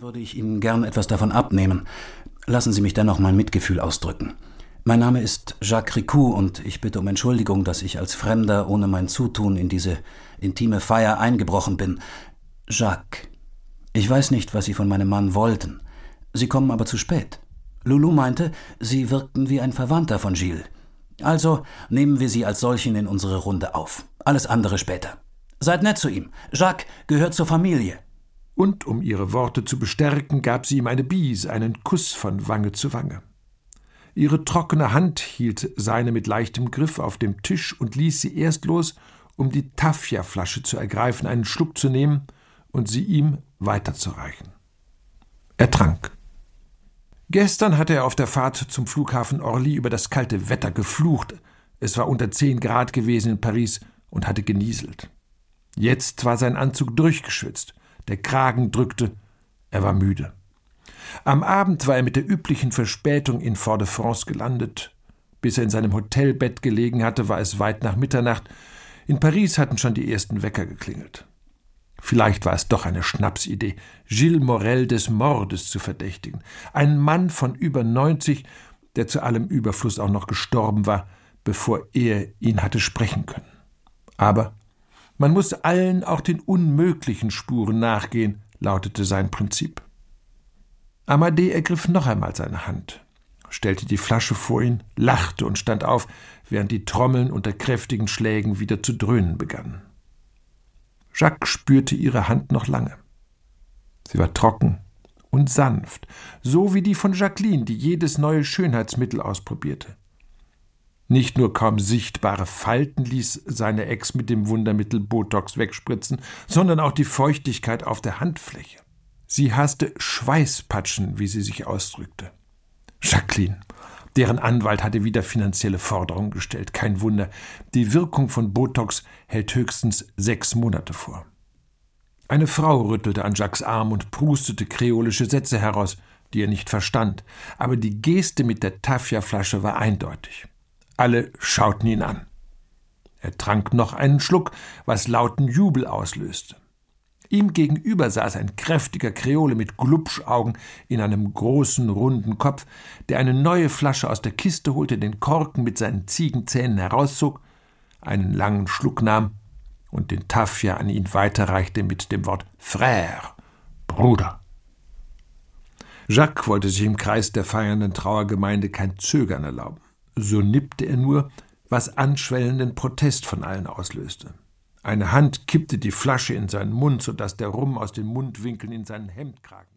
würde ich Ihnen gern etwas davon abnehmen. Lassen Sie mich dennoch mein Mitgefühl ausdrücken. Mein Name ist Jacques Ricou und ich bitte um Entschuldigung, dass ich als Fremder ohne mein Zutun in diese intime Feier eingebrochen bin. Jacques, ich weiß nicht, was Sie von meinem Mann wollten. Sie kommen aber zu spät. Lulu meinte, Sie wirkten wie ein Verwandter von Gilles. Also nehmen wir Sie als solchen in unsere Runde auf. Alles andere später. Seid nett zu ihm. Jacques gehört zur Familie und um ihre Worte zu bestärken, gab sie ihm eine Biese, einen Kuss von Wange zu Wange. Ihre trockene Hand hielt seine mit leichtem Griff auf dem Tisch und ließ sie erst los, um die Tafia-Flasche zu ergreifen, einen Schluck zu nehmen und sie ihm weiterzureichen. Er trank. Gestern hatte er auf der Fahrt zum Flughafen Orly über das kalte Wetter geflucht. Es war unter zehn Grad gewesen in Paris und hatte genieselt. Jetzt war sein Anzug durchgeschwitzt der Kragen drückte, er war müde. Am Abend war er mit der üblichen Verspätung in Fort-de-France gelandet. Bis er in seinem Hotelbett gelegen hatte, war es weit nach Mitternacht. In Paris hatten schon die ersten Wecker geklingelt. Vielleicht war es doch eine Schnapsidee, Gilles Morel des Mordes zu verdächtigen. Ein Mann von über neunzig, der zu allem Überfluss auch noch gestorben war, bevor er ihn hatte sprechen können. Aber man muss allen, auch den unmöglichen Spuren nachgehen, lautete sein Prinzip. Amadee ergriff noch einmal seine Hand, stellte die Flasche vor ihn, lachte und stand auf, während die Trommeln unter kräftigen Schlägen wieder zu dröhnen begannen. Jacques spürte ihre Hand noch lange. Sie war trocken und sanft, so wie die von Jacqueline, die jedes neue Schönheitsmittel ausprobierte. Nicht nur kaum sichtbare Falten ließ seine Ex mit dem Wundermittel Botox wegspritzen, sondern auch die Feuchtigkeit auf der Handfläche. Sie hasste Schweißpatschen, wie sie sich ausdrückte. Jacqueline, deren Anwalt hatte wieder finanzielle Forderungen gestellt. Kein Wunder, die Wirkung von Botox hält höchstens sechs Monate vor. Eine Frau rüttelte an Jacques Arm und prustete kreolische Sätze heraus, die er nicht verstand, aber die Geste mit der Tafia-Flasche war eindeutig. Alle schauten ihn an. Er trank noch einen Schluck, was lauten Jubel auslöste. Ihm gegenüber saß ein kräftiger Kreole mit Glubschaugen in einem großen, runden Kopf, der eine neue Flasche aus der Kiste holte, den Korken mit seinen Ziegenzähnen herauszog, einen langen Schluck nahm und den Tafia an ihn weiterreichte mit dem Wort Frère, Bruder. Jacques wollte sich im Kreis der feiernden Trauergemeinde kein Zögern erlauben. So nippte er nur, was anschwellenden Protest von allen auslöste. Eine Hand kippte die Flasche in seinen Mund, so dass der Rum aus den Mundwinkeln in seinen Hemdkragen